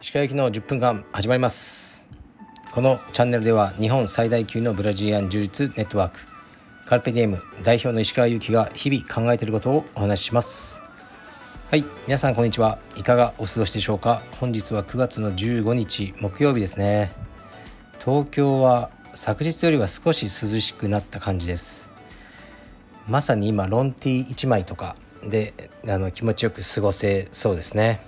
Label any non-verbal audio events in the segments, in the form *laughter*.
石川行きの10分間始まります。このチャンネルでは日本最大級のブラジリアン柔術ネットワークカルペディエム代表の石川祐希が日々考えていることをお話しします。はい皆さんこんにちは。いかがお過ごしでしょうか？本日は9月の15日木曜日ですね。東京は昨日よりは少し涼しくなった感じです。まさに今ロンティー1枚とかであの気持ちよく過ごせそうですね。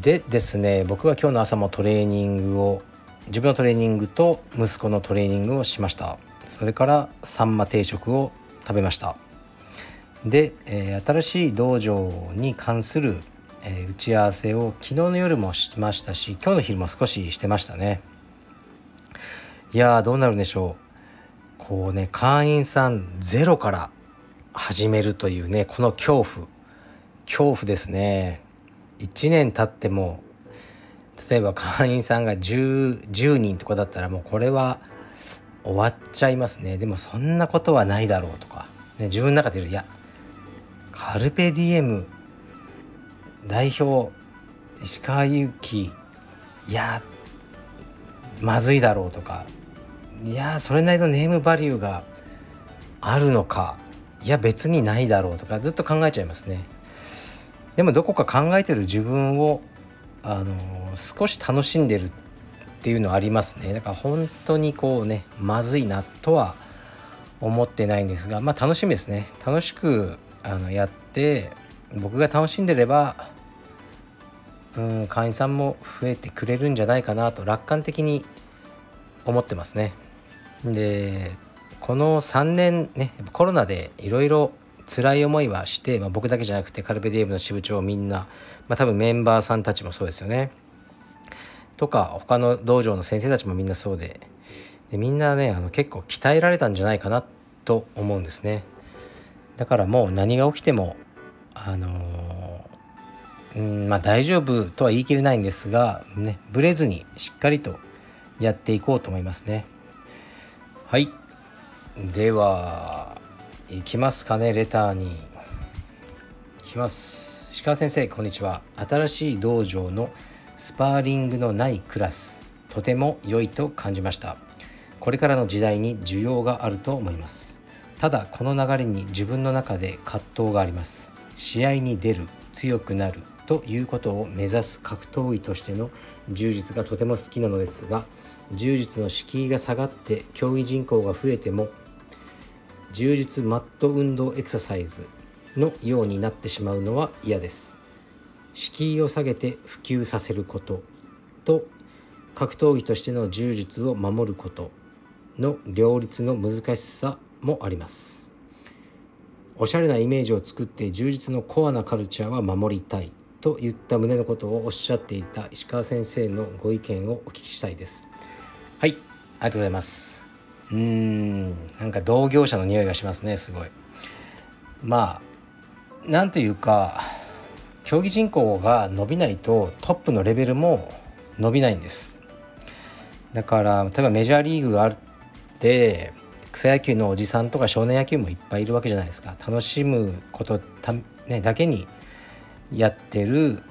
でですね僕は今日の朝もトレーニングを自分のトレーニングと息子のトレーニングをしました。それからサンマ定食を食べました。で、えー、新しい道場に関する、えー、打ち合わせを昨日の夜もしましたし今日の昼も少ししてましたね。いやどうなるんでしょう。こうね会員さんゼロから始めるというねこの恐怖。恐怖ですね。1年経っても例えば会員さんが 10, 10人とかだったらもうこれは終わっちゃいますね。でもそんなことはないだろうとか、ね、自分の中でいやカルペディエム代表石川祐希いやまずいだろうとか。いやそれなりのネームバリューがあるのかいや別にないだろうとかずっと考えちゃいますね。でもどこか考えてる自分をあの少し楽しんでるっていうのはありますね。だから本当にこうねまずいなとは思ってないんですがまあ楽しみですね。楽しくあのやって僕が楽しんでればうん会員さんも増えてくれるんじゃないかなと楽観的に思ってますね。でこの3年ねコロナでいろいろ辛い思いはして、まあ、僕だけじゃなくてカルペディエムの支部長みんな、まあ、多分メンバーさんたちもそうですよね。とか他の道場の先生たちもみんなそうででみんなねあの結構鍛えられたんじゃないかなと思うんですね。だからもう何が起きてもあの、うんまあ大丈夫とは言い切れないんですがねブレずにしっかりとやっていこうと思いますね。はい。ではいきますかねレターに。いきます。鹿先生こんにちは。新しい道場のスパーリングのないクラス。とても良いと感じました。これからの時代に需要があると思います。ただこの流れに自分の中で葛藤があります。試合に出る強くなるということを目指す格闘技としての充実がとても好きなのですが柔術の敷居が下がって競技人口が増えても柔術マット運動エクササイズのようになってしまうのは嫌です。敷居を下げて普及させることと格闘技としての柔術を守ることの両立の難しさもあります。おしゃれなイメージを作って充実のコアなカルチャーは守りたい。といった旨のことをおっしゃっていた石川先生のご意見をお聞きしたいです。はいありがとうございます。うーんなんか同業者の匂いがしますねすごい。まあなんというか競技人口が伸びないとトップのレベルも伸びないんです。だから例えばメジャーリーグがあって草野球のおじさんとか少年野球もいっぱいいるわけじゃないですか。楽しむことた、ね、だけにやってる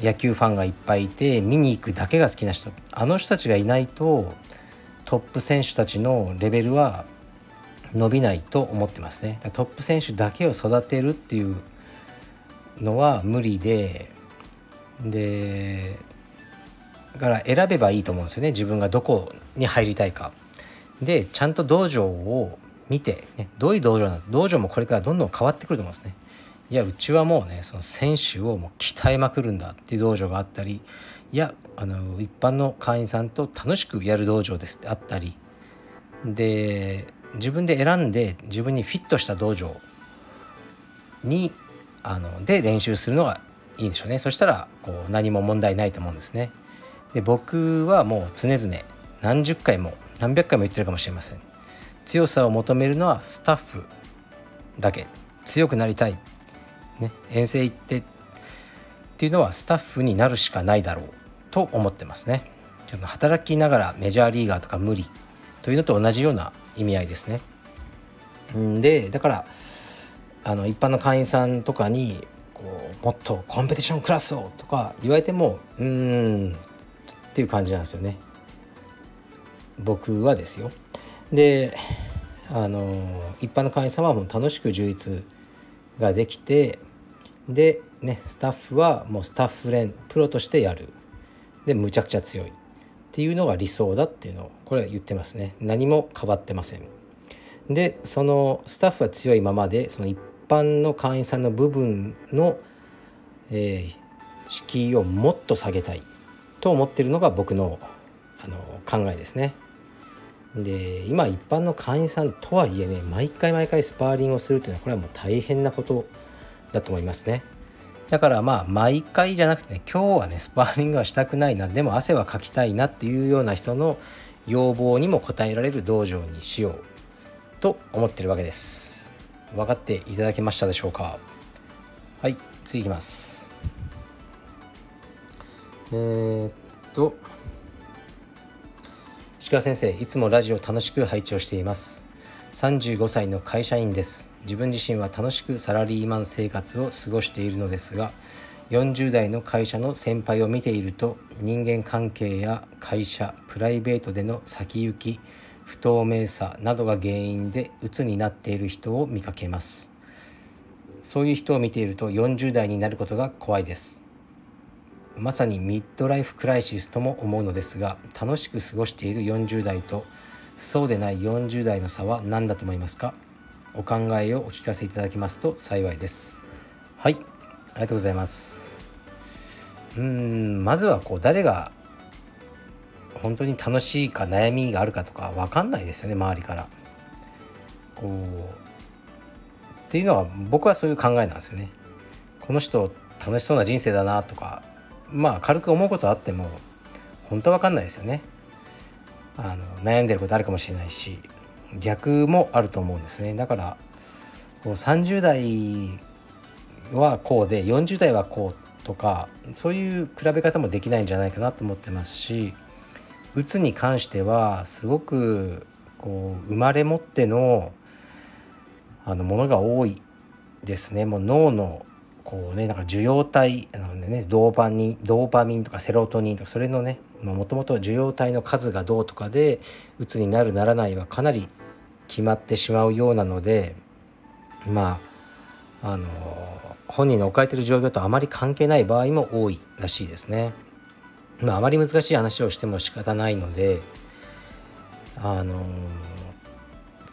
野球ファンがいっぱいいて見に行くだけが好きな人あの人たちがいないとトップ選手たちのレベルは伸びないと思ってますね。トップ選手だけを育てるっていうのは無理ででだから選べばいいと思うんですよね。自分がどこに入りたいか。でちゃんと道場を見て、ね、どういう道場なの道場もこれからどんどん変わってくると思うんですね。いやうちはもうねその選手をもう鍛えまくるんだっていう道場があったりいやあの一般の会員さんと楽しくやる道場ですってあったりで自分で選んで自分にフィットした道場にあので練習するのがいいんでしょうね。そしたらこう何も問題ないと思うんですね。で僕はもう常々何十回も何百回も言ってるかもしれません。強さを求めるのはスタッフだけ。強くなりたい、ね、遠征行ってっていうのはスタッフになるしかないだろうと思ってますね。働きながらメジャーリーガーとか無理というのと同じような意味合いですね。でだからあの一般の会員さんとかにこうもっとコンペティションクラスをとか言われてもうーんっていう感じなんですよね。僕はですよ。であの一般の会員さんはもう楽しく充実ができてでねスタッフはもうスタッフ連プロとしてやる。でむちゃくちゃ強い。っていうのが理想だっていうのをこれは言ってますね。何も変わってません。でそのスタッフは強いままでその一般の会員さんの部分の、えー、敷居をもっと下げたい。と思ってるのが僕のあの考えですね。で今一般の会員さんとはいえね毎回毎回スパーリングをするっていうのはこれはもう大変なこと。だと思いますね。だからまあ毎回じゃなくてね今日はねスパーリングはしたくないなでも汗はかきたいなっていうような人の要望にも応えられる道場にしようと思ってるわけです。分かっていただけましたでしょうか？はい次いきます。えー、っと石川先生いつもラジオ楽しく拝聴しています。35歳の会社員です。自分自身は楽しくサラリーマン生活を過ごしているのですが40代の会社の先輩を見ていると人間関係や会社プライベートでの先行き不透明さなどが原因で鬱になっている人を見かけます。そういう人を見ていると40代になることが怖いです。まさにミッドライフクライシスとも思うのですが楽しく過ごしている40代とそうでない40代の差は何だと思いますか？お考えをお聞かせいただきますと幸いです。はいありがとうございます。うんまずはこう誰が本当に楽しいか悩みがあるかとか分かんないですよね周りから。こうっていうのは僕はそういう考えなんですよね。この人楽しそうな人生だなとかまあ軽く思うことあっても本当は分かんないですよね。あの悩んでることあるかもしれないし逆もあると思うんですね。だからこう30代はこうで40代はこうとかそういう比べ方もできないんじゃないかなと思ってますしうつに関してはすごくこう生まれ持ってのあのものが多いですね。もう脳のこうねなんか受容体なのでねドーパニドーパミンとかセロトニンとかそれのねもともと受容体の数がどうとかでうつになるならないはかなり決まってしまうようなのでまああの本人の置かれてる状況とあまり関係ない場合も多いらしいですね。まあ、あまり難しい話をしても仕方ないのであの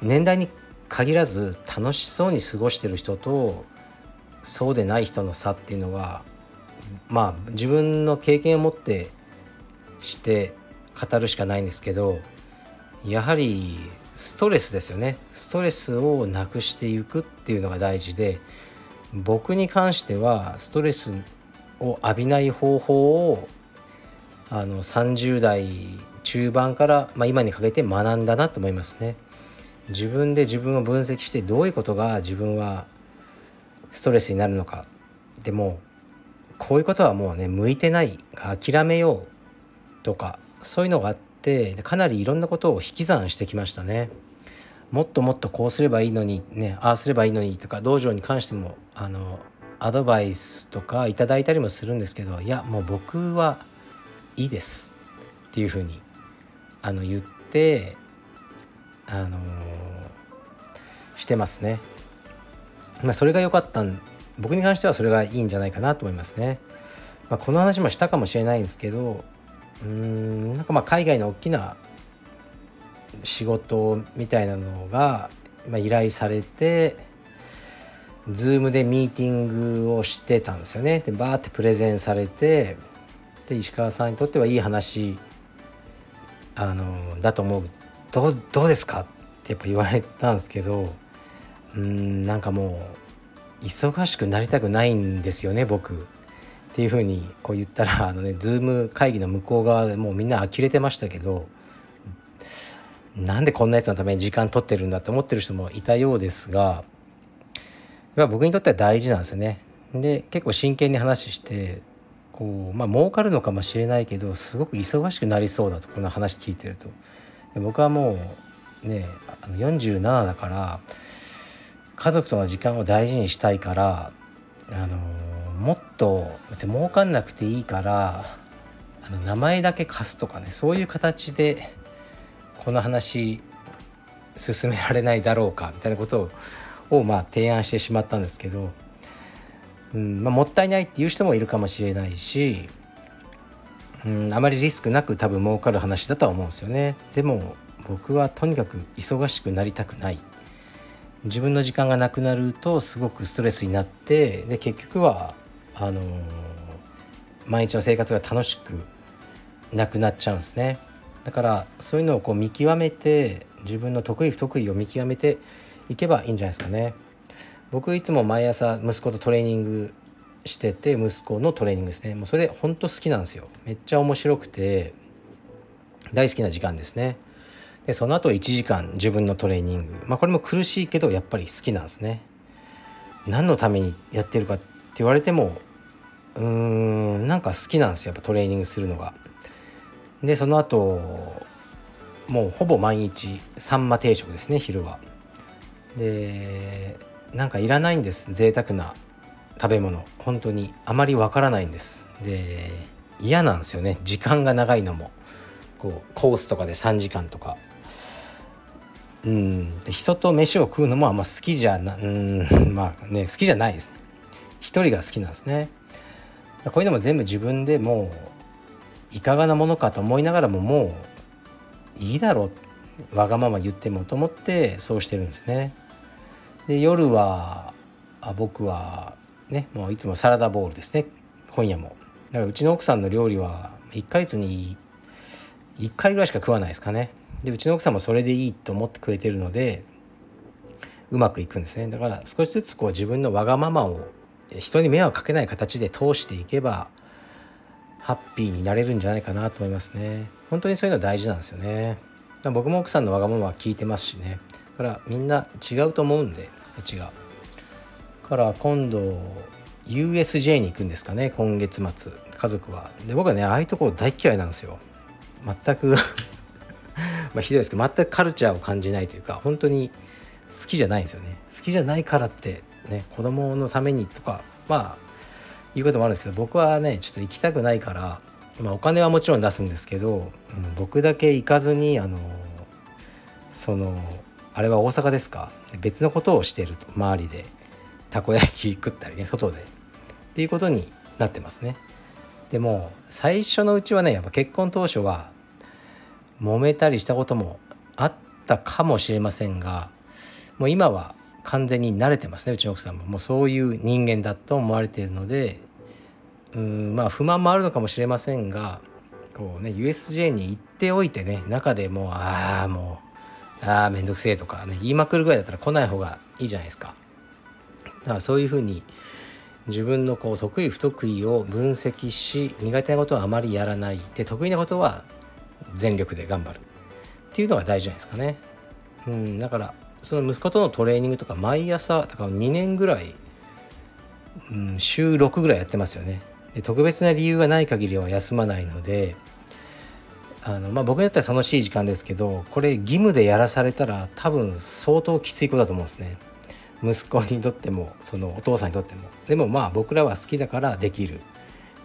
年代に限らず楽しそうに過ごしてる人とそうでない人の差っていうのはまあ自分の経験を持ってして語るしかないんですけどやはりストレスですよねストレスをなくしていくっていうのが大事で僕に関してはストレスを浴びない方法をあの30代中盤から、まあ、今にかけて学んだなと思いますね。自分で自分を分析してどういうことが自分はストレスになるのかでもこういうことはもうね向いてない諦めようとかそういうのがあってかなりいろんなことを引き算してきましたね。もっともっとこうすればいいのにねああすればいいのにとか道場に関してもあのアドバイスとかいただいたりもするんですけどいやもう僕はいいですっていうふうにあの言ってあのー、してますね。まあ、それが良かったん僕に関してはそれがいいんじゃないかなと思いますね。まあ、この話もしたかもしれないんですけどうんなんかまあ海外の大きな仕事みたいなのが、まあ、依頼されて Zoom でミーティングをしてたんですよね。でバーってプレゼンされてで石川さんにとってはいい話あのだと思うどうどうですかってやっぱ言われたんですけどうんなんかもう忙しくなりたくないんですよね僕っていうふうにこう言ったらあのねズーム会議の向こう側でもうみんな呆れてましたけどなんでこんなやつのために時間取ってるんだって思ってる人もいたようですが僕にとっては大事なんですよね。で結構真剣に話してこうまあ儲かるのかもしれないけどすごく忙しくなりそうだとこの話聞いてると僕はもうね47だから家族との時間を大事にしたいからあのもっと別に儲かんなくていいからあの名前だけ貸すとかねそういう形でこの話進められないだろうかみたいなことをまあ提案してしまったんですけど、うんまあ、もったいないっていう人もいるかもしれないし、うん、あまりリスクなく多分儲かる話だとは思うんですよね。でも僕はとにかく忙しくなりたくない自分の時間がなくなるとすごくストレスになってで結局はあの、毎日の生活が楽しくなくなっちゃうんですね。だからそういうのをこう見極めて自分の得意不得意を見極めていけばいいんじゃないですかね。僕いつも毎朝息子とトレーニングしてて息子のトレーニングですね。もうそれほんと好きなんですよ。めっちゃ面白くて大好きな時間ですね。でその後1時間自分のトレーニング。まあこれも苦しいけどやっぱり好きなんですね。何のためにやってるかって言われてもうーんなんか好きなんですよやっぱトレーニングするのが。でその後もうほぼ毎日サンマ定食ですね昼は。でなんかいらないんです贅沢な食べ物。本当にあまりわからないんです。で嫌なんですよね時間が長いのも。こうコースとかで3時間とか。うん人と飯を食うのもあんま好きじゃな *laughs* うんまあね好きじゃないです一人が好きなんですねこういうのも全部自分でもういかがなものかと思いながらももういいだろうわがまま言ってもと思ってそうしてるんですね。で夜はあ僕はねもういつもサラダボウルですね今夜も。だからうちの奥さんの料理は1ヶ月に1回ぐらいしか食わないですかね。でうちの奥さんもそれでいいと思ってくれてるのでうまくいくんですね。だから少しずつこう自分のわがままを人に迷惑かけない形で通していけばハッピーになれるんじゃないかなと思いますね。本当にそういうのは大事なんですよね。僕も奥さんのわがままは聞いてますしね。だからみんな違うと思うんで違うから今度 USJ に行くんですかね。今月末。家族は。で僕はねああいうところ大嫌いなんですよ。全くまあひどいですけど全くカルチャーを感じないというか本当に好きじゃないんですよね。好きじゃないからってね子供のためにとかまあいうこともあるんですけど僕はねちょっと行きたくないから、まあ、お金はもちろん出すんですけど、うん、僕だけ行かずにあのそのあれは大阪ですか？別のことをしてると周りで。たこ焼き食ったりね外で。っていうことになってますね。でも最初のうちはねやっぱ結婚当初は揉めたりしたこともあったかもしれませんがもう今は完全に慣れてますねうちの奥さんも。もうそういう人間だと思われているのでうんまあ不満もあるのかもしれませんがこうね USJ に行っておいてね中でもうああもうああめんどくせえとかね言いまくるぐらいだったら来ない方がいいじゃないですか。だからそういうふうに自分のこう得意不得意を分析し苦手なことはあまりやらない。で得意なことは全力で頑張る。っていうのが大事じゃないですかね。うんだからその息子とのトレーニングとか毎朝だから2年ぐらい、うん、週6ぐらいやってますよね。で特別な理由がない限りは休まないのであの、まあ、僕にとっては楽しい時間ですけどこれ義務でやらされたら多分相当きついことだと思うんですね。息子にとってもそのお父さんにとっても。でもまあ僕らは好きだからできる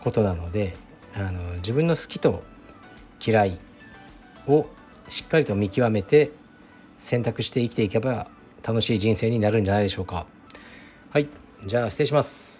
ことなのであの自分の好きと嫌いをしっかりと見極めて選択して生きていけば楽しい人生になるんじゃないでしょうか。はい。じゃあ失礼します。